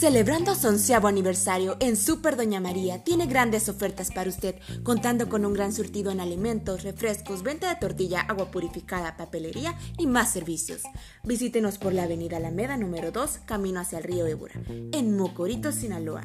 Celebrando su onceavo aniversario en Super Doña María, tiene grandes ofertas para usted, contando con un gran surtido en alimentos, refrescos, venta de tortilla, agua purificada, papelería y más servicios. Visítenos por la avenida Alameda número 2, camino hacia el río Ébora, en Mocorito, Sinaloa.